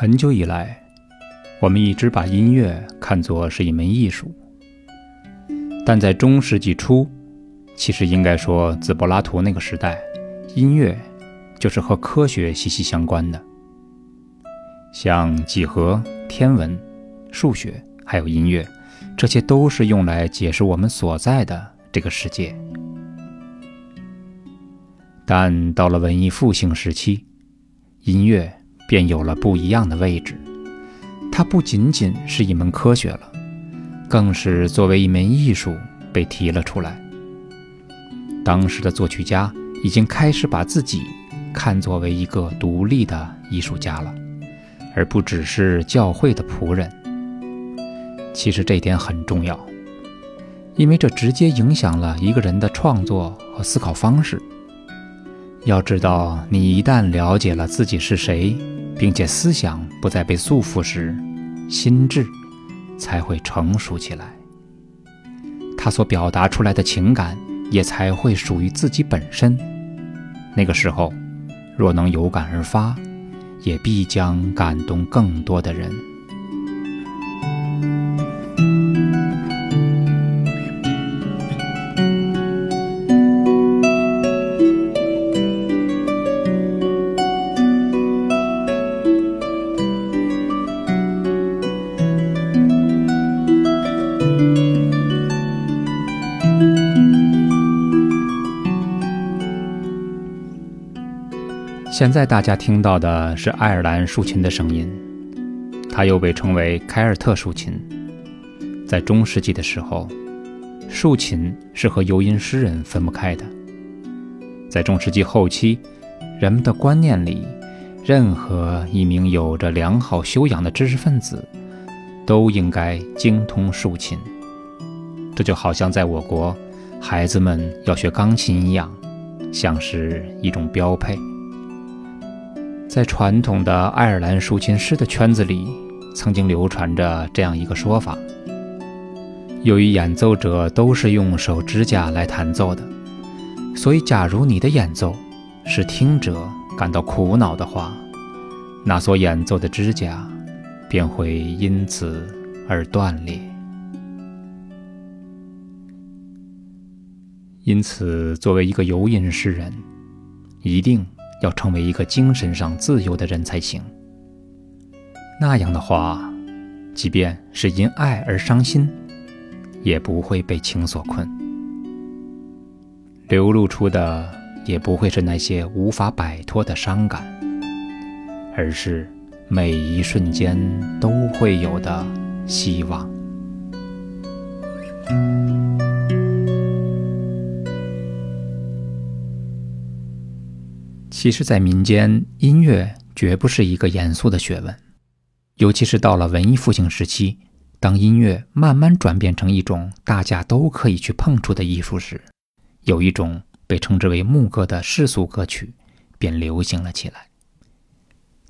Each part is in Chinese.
很久以来，我们一直把音乐看作是一门艺术，但在中世纪初，其实应该说自柏拉图那个时代，音乐就是和科学息息相关的。像几何、天文、数学，还有音乐，这些都是用来解释我们所在的这个世界。但到了文艺复兴时期，音乐。便有了不一样的位置，它不仅仅是一门科学了，更是作为一门艺术被提了出来。当时的作曲家已经开始把自己看作为一个独立的艺术家了，而不只是教会的仆人。其实这点很重要，因为这直接影响了一个人的创作和思考方式。要知道，你一旦了解了自己是谁。并且思想不再被束缚时，心智才会成熟起来。他所表达出来的情感也才会属于自己本身。那个时候，若能有感而发，也必将感动更多的人。现在大家听到的是爱尔兰竖琴的声音，它又被称为凯尔特竖琴。在中世纪的时候，竖琴是和游吟诗人分不开的。在中世纪后期，人们的观念里，任何一名有着良好修养的知识分子都应该精通竖琴。这就好像在我国，孩子们要学钢琴一样，像是一种标配。在传统的爱尔兰竖琴师的圈子里，曾经流传着这样一个说法：由于演奏者都是用手指甲来弹奏的，所以假如你的演奏使听者感到苦恼的话，那所演奏的指甲便会因此而断裂。因此，作为一个游吟诗人，一定。要成为一个精神上自由的人才行。那样的话，即便是因爱而伤心，也不会被情所困，流露出的也不会是那些无法摆脱的伤感，而是每一瞬间都会有的希望。其实，在民间，音乐绝不是一个严肃的学问，尤其是到了文艺复兴时期，当音乐慢慢转变成一种大家都可以去碰触的艺术时，有一种被称之为牧歌的世俗歌曲便流行了起来。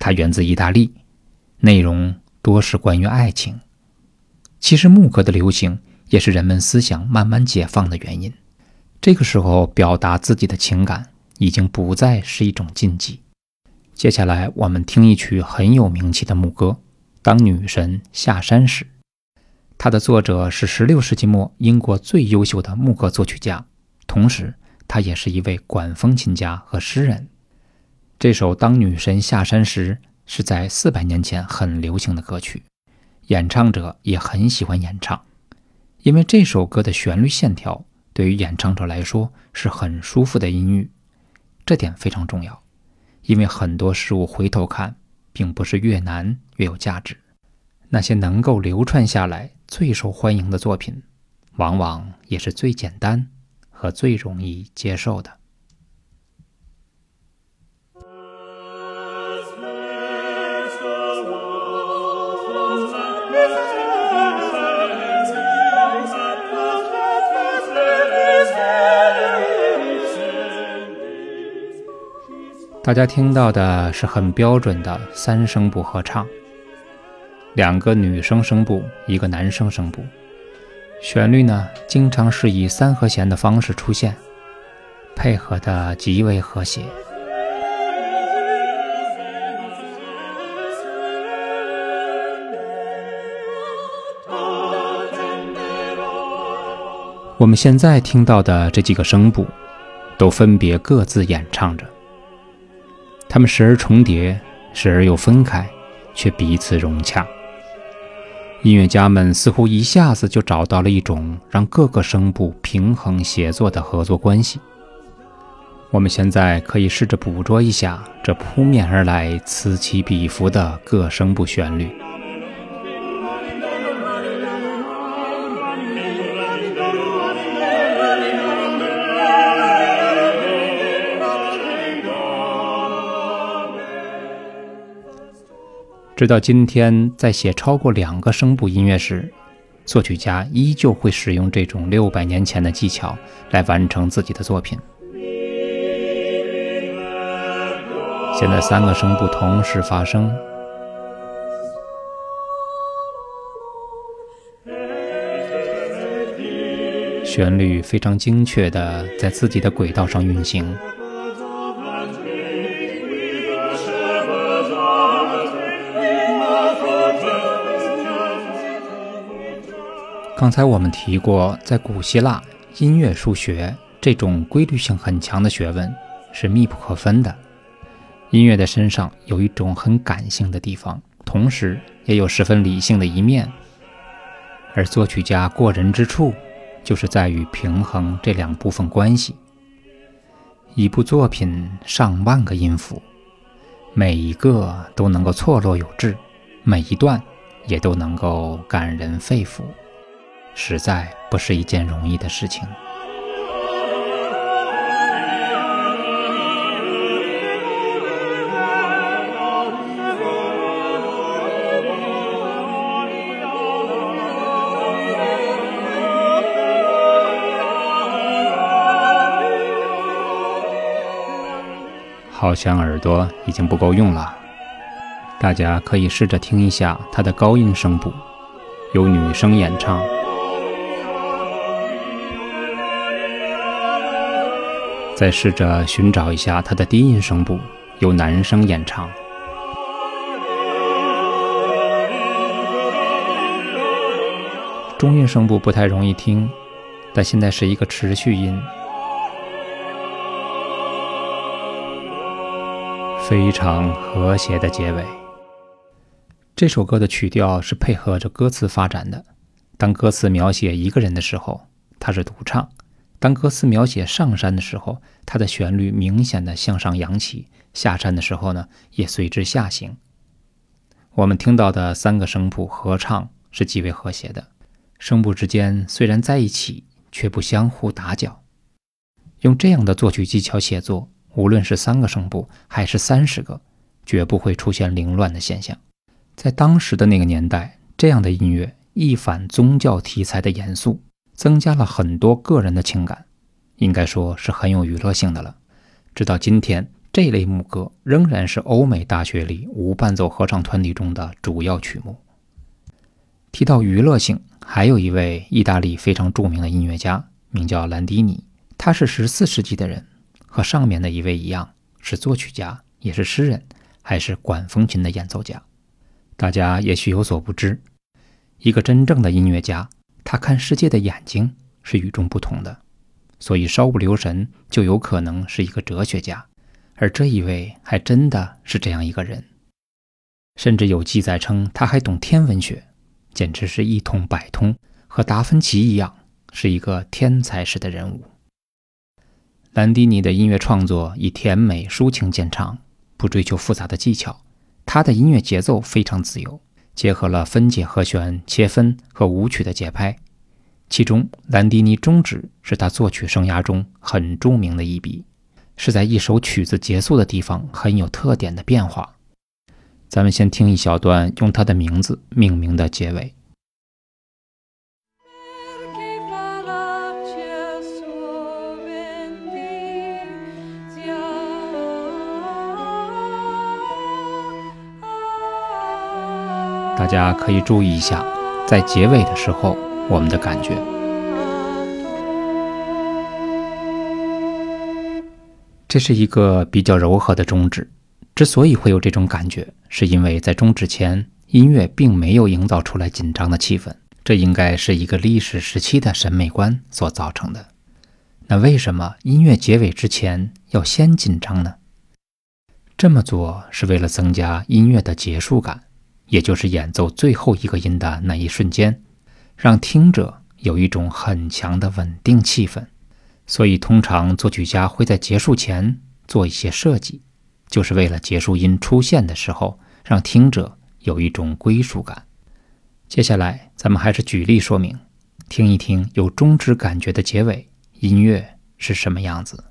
它源自意大利，内容多是关于爱情。其实，牧歌的流行也是人们思想慢慢解放的原因。这个时候，表达自己的情感。已经不再是一种禁忌。接下来，我们听一曲很有名气的牧歌《当女神下山时》。它的作者是16世纪末英国最优秀的牧歌作曲家，同时他也是一位管风琴家和诗人。这首《当女神下山时》是在400年前很流行的歌曲，演唱者也很喜欢演唱，因为这首歌的旋律线条对于演唱者来说是很舒服的音域。这点非常重要，因为很多事物回头看，并不是越难越有价值。那些能够流传下来、最受欢迎的作品，往往也是最简单和最容易接受的。大家听到的是很标准的三声部合唱。两个女声声部一个男声声部。旋律呢经常是以三和弦的方式出现配合的极为和谐。我们现在听到的这几个声部都分别各自演唱着。他们时而重叠，时而又分开，却彼此融洽。音乐家们似乎一下子就找到了一种让各个声部平衡协作的合作关系。我们现在可以试着捕捉一下这扑面而来、此起彼伏的各声部旋律。直到今天，在写超过两个声部音乐时，作曲家依旧会使用这种六百年前的技巧来完成自己的作品。现在三个声部同时发声，旋律非常精确的在自己的轨道上运行。刚才我们提过，在古希腊，音乐数学这种规律性很强的学问是密不可分的。音乐的身上有一种很感性的地方，同时也有十分理性的一面。而作曲家过人之处，就是在于平衡这两部分关系。一部作品上万个音符，每一个都能够错落有致，每一段也都能够感人肺腑。实在不是一件容易的事情。好像耳朵已经不够用了，大家可以试着听一下它的高音声部，由女声演唱。再试着寻找一下它的低音声部，由男声演唱。中音声部不太容易听，但现在是一个持续音，非常和谐的结尾。这首歌的曲调是配合着歌词发展的。当歌词描写一个人的时候，他是独唱。当歌词描写上山的时候，它的旋律明显的向上扬起；下山的时候呢，也随之下行。我们听到的三个声部合唱是极为和谐的，声部之间虽然在一起，却不相互打搅。用这样的作曲技巧写作，无论是三个声部还是三十个，绝不会出现凌乱的现象。在当时的那个年代，这样的音乐一反宗教题材的严肃。增加了很多个人的情感，应该说是很有娱乐性的了。直到今天，这类牧歌仍然是欧美大学里无伴奏合唱团体中的主要曲目。提到娱乐性，还有一位意大利非常著名的音乐家，名叫兰迪尼，他是十四世纪的人，和上面的一位一样，是作曲家，也是诗人，还是管风琴的演奏家。大家也许有所不知，一个真正的音乐家。他看世界的眼睛是与众不同的，所以稍不留神就有可能是一个哲学家，而这一位还真的是这样一个人，甚至有记载称他还懂天文学，简直是一通百通，和达芬奇一样是一个天才式的人物。兰迪尼的音乐创作以甜美抒情见长，不追求复杂的技巧，他的音乐节奏非常自由。结合了分解和弦、切分和舞曲的节拍，其中兰迪尼终止是他作曲生涯中很著名的一笔，是在一首曲子结束的地方很有特点的变化。咱们先听一小段用他的名字命名的结尾。大家可以注意一下，在结尾的时候，我们的感觉。这是一个比较柔和的终止。之所以会有这种感觉，是因为在终止前，音乐并没有营造出来紧张的气氛，这应该是一个历史时期的审美观所造成的。那为什么音乐结尾之前要先紧张呢？这么做是为了增加音乐的结束感，也就是演奏最后一个音的那一瞬间，让听者有一种很强的稳定气氛。所以，通常作曲家会在结束前做一些设计，就是为了结束音出现的时候，让听者有一种归属感。接下来，咱们还是举例说明，听一听有终止感觉的结尾音乐是什么样子。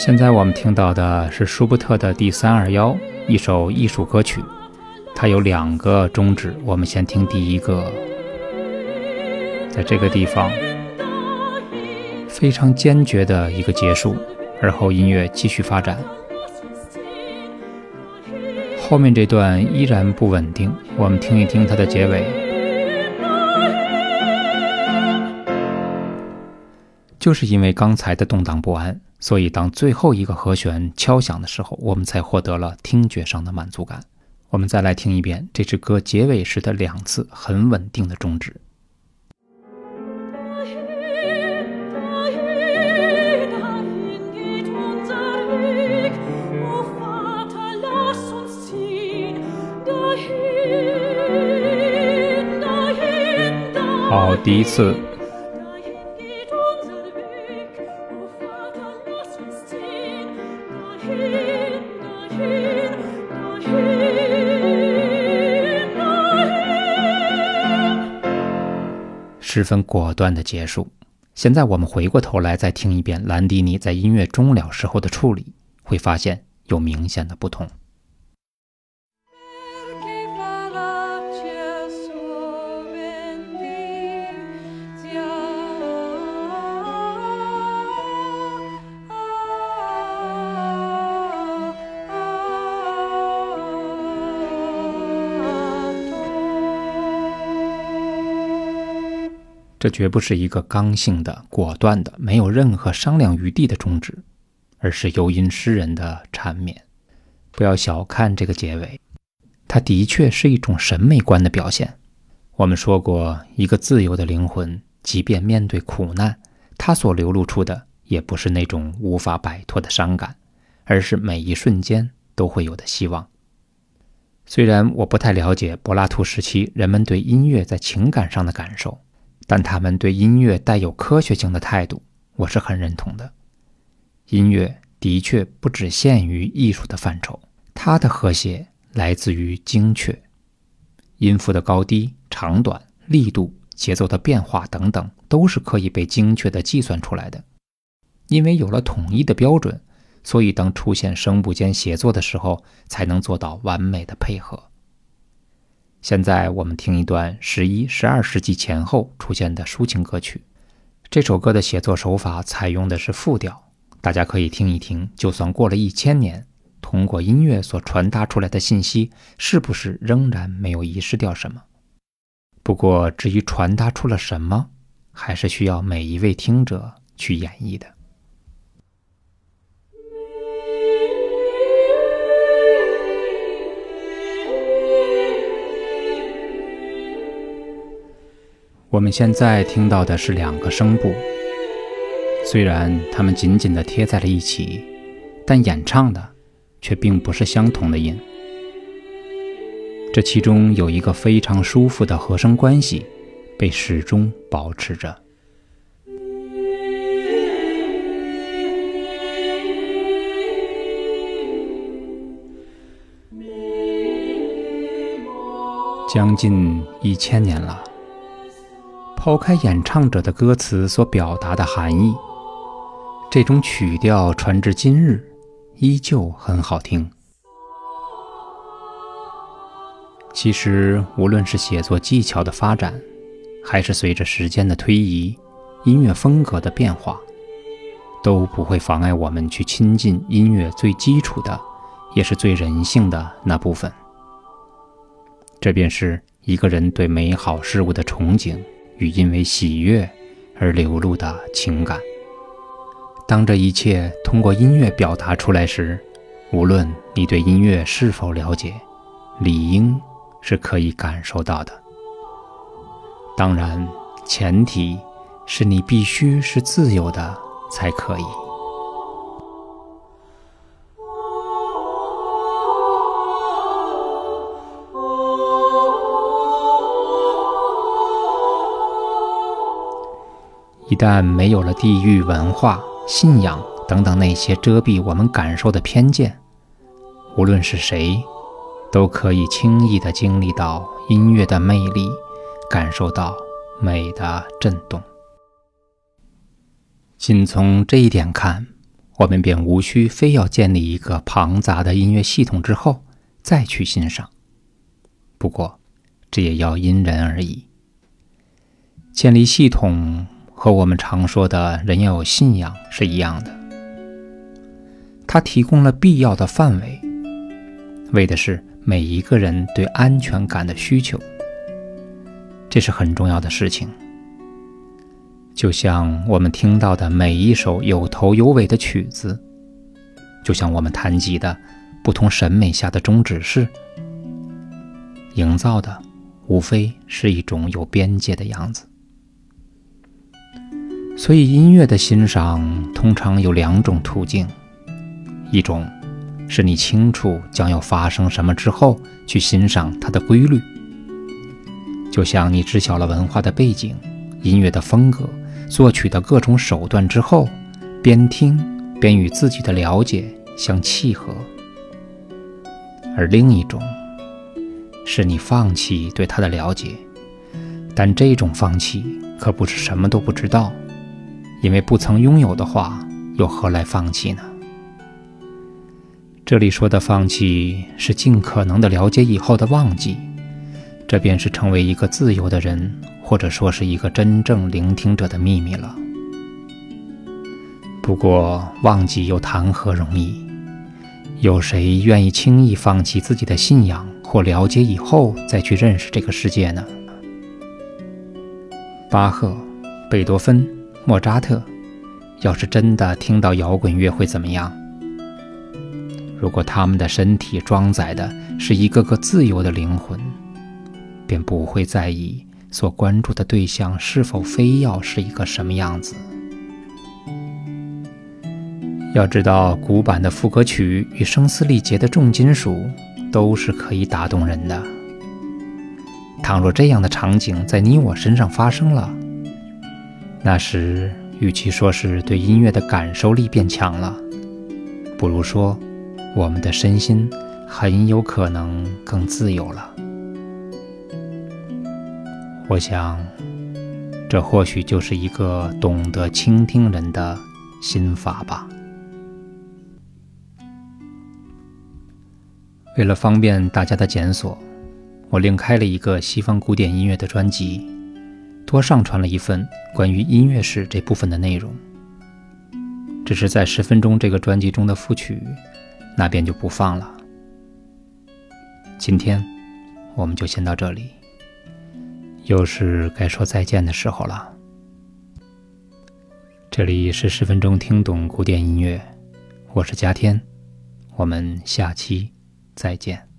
现在我们听到的是舒伯特的第三二幺，一首艺术歌曲，它有两个终止。我们先听第一个，在这个地方非常坚决的一个结束，而后音乐继续发展。后面这段依然不稳定，我们听一听它的结尾。就是因为刚才的动荡不安，所以当最后一个和弦敲响的时候，我们才获得了听觉上的满足感。我们再来听一遍这支歌结尾时的两次很稳定的终止。好，第一次。十分果断的结束。现在我们回过头来再听一遍兰迪尼在音乐终了时候的处理，会发现有明显的不同。这绝不是一个刚性的、果断的、没有任何商量余地的终止，而是游吟诗人的缠绵。不要小看这个结尾，它的确是一种审美观的表现。我们说过，一个自由的灵魂，即便面对苦难，它所流露出的也不是那种无法摆脱的伤感，而是每一瞬间都会有的希望。虽然我不太了解柏拉图时期人们对音乐在情感上的感受。但他们对音乐带有科学性的态度，我是很认同的。音乐的确不只限于艺术的范畴，它的和谐来自于精确，音符的高低、长短、力度、节奏的变化等等，都是可以被精确的计算出来的。因为有了统一的标准，所以当出现声部间协作的时候，才能做到完美的配合。现在我们听一段十一、十二世纪前后出现的抒情歌曲。这首歌的写作手法采用的是复调，大家可以听一听。就算过了一千年，通过音乐所传达出来的信息，是不是仍然没有遗失掉什么？不过，至于传达出了什么，还是需要每一位听者去演绎的。我们现在听到的是两个声部，虽然它们紧紧地贴在了一起，但演唱的却并不是相同的音。这其中有一个非常舒服的和声关系，被始终保持着。将近一千年了。抛开演唱者的歌词所表达的含义，这种曲调传至今日依旧很好听。其实，无论是写作技巧的发展，还是随着时间的推移，音乐风格的变化，都不会妨碍我们去亲近音乐最基础的，也是最人性的那部分。这便是一个人对美好事物的憧憬。与因为喜悦而流露的情感。当这一切通过音乐表达出来时，无论你对音乐是否了解，理应是可以感受到的。当然，前提是你必须是自由的才可以。但没有了地域文化、信仰等等那些遮蔽我们感受的偏见，无论是谁，都可以轻易地经历到音乐的魅力，感受到美的震动。仅从这一点看，我们便无需非要建立一个庞杂的音乐系统之后再去欣赏。不过，这也要因人而异。建立系统。和我们常说的人要有信仰是一样的，它提供了必要的范围，为的是每一个人对安全感的需求，这是很重要的事情。就像我们听到的每一首有头有尾的曲子，就像我们谈及的不同审美下的终止式，营造的无非是一种有边界的样子。所以，音乐的欣赏通常有两种途径：一种是你清楚将要发生什么之后去欣赏它的规律，就像你知晓了文化的背景、音乐的风格、作曲的各种手段之后，边听边与自己的了解相契合；而另一种是你放弃对它的了解，但这种放弃可不是什么都不知道。因为不曾拥有的话，又何来放弃呢？这里说的放弃，是尽可能的了解以后的忘记，这便是成为一个自由的人，或者说是一个真正聆听者的秘密了。不过，忘记又谈何容易？有谁愿意轻易放弃自己的信仰或了解以后再去认识这个世界呢？巴赫、贝多芬。莫扎特，要是真的听到摇滚乐会怎么样？如果他们的身体装载的是一个个自由的灵魂，便不会在意所关注的对象是否非要是一个什么样子。要知道，古板的副歌曲与声嘶力竭的重金属都是可以打动人的。倘若这样的场景在你我身上发生了，那时，与其说是对音乐的感受力变强了，不如说，我们的身心很有可能更自由了。我想，这或许就是一个懂得倾听人的心法吧。为了方便大家的检索，我另开了一个西方古典音乐的专辑。多上传了一份关于音乐史这部分的内容，只是在十分钟这个专辑中的副曲，那边就不放了。今天我们就先到这里，又是该说再见的时候了。这里是十分钟听懂古典音乐，我是嘉天，我们下期再见。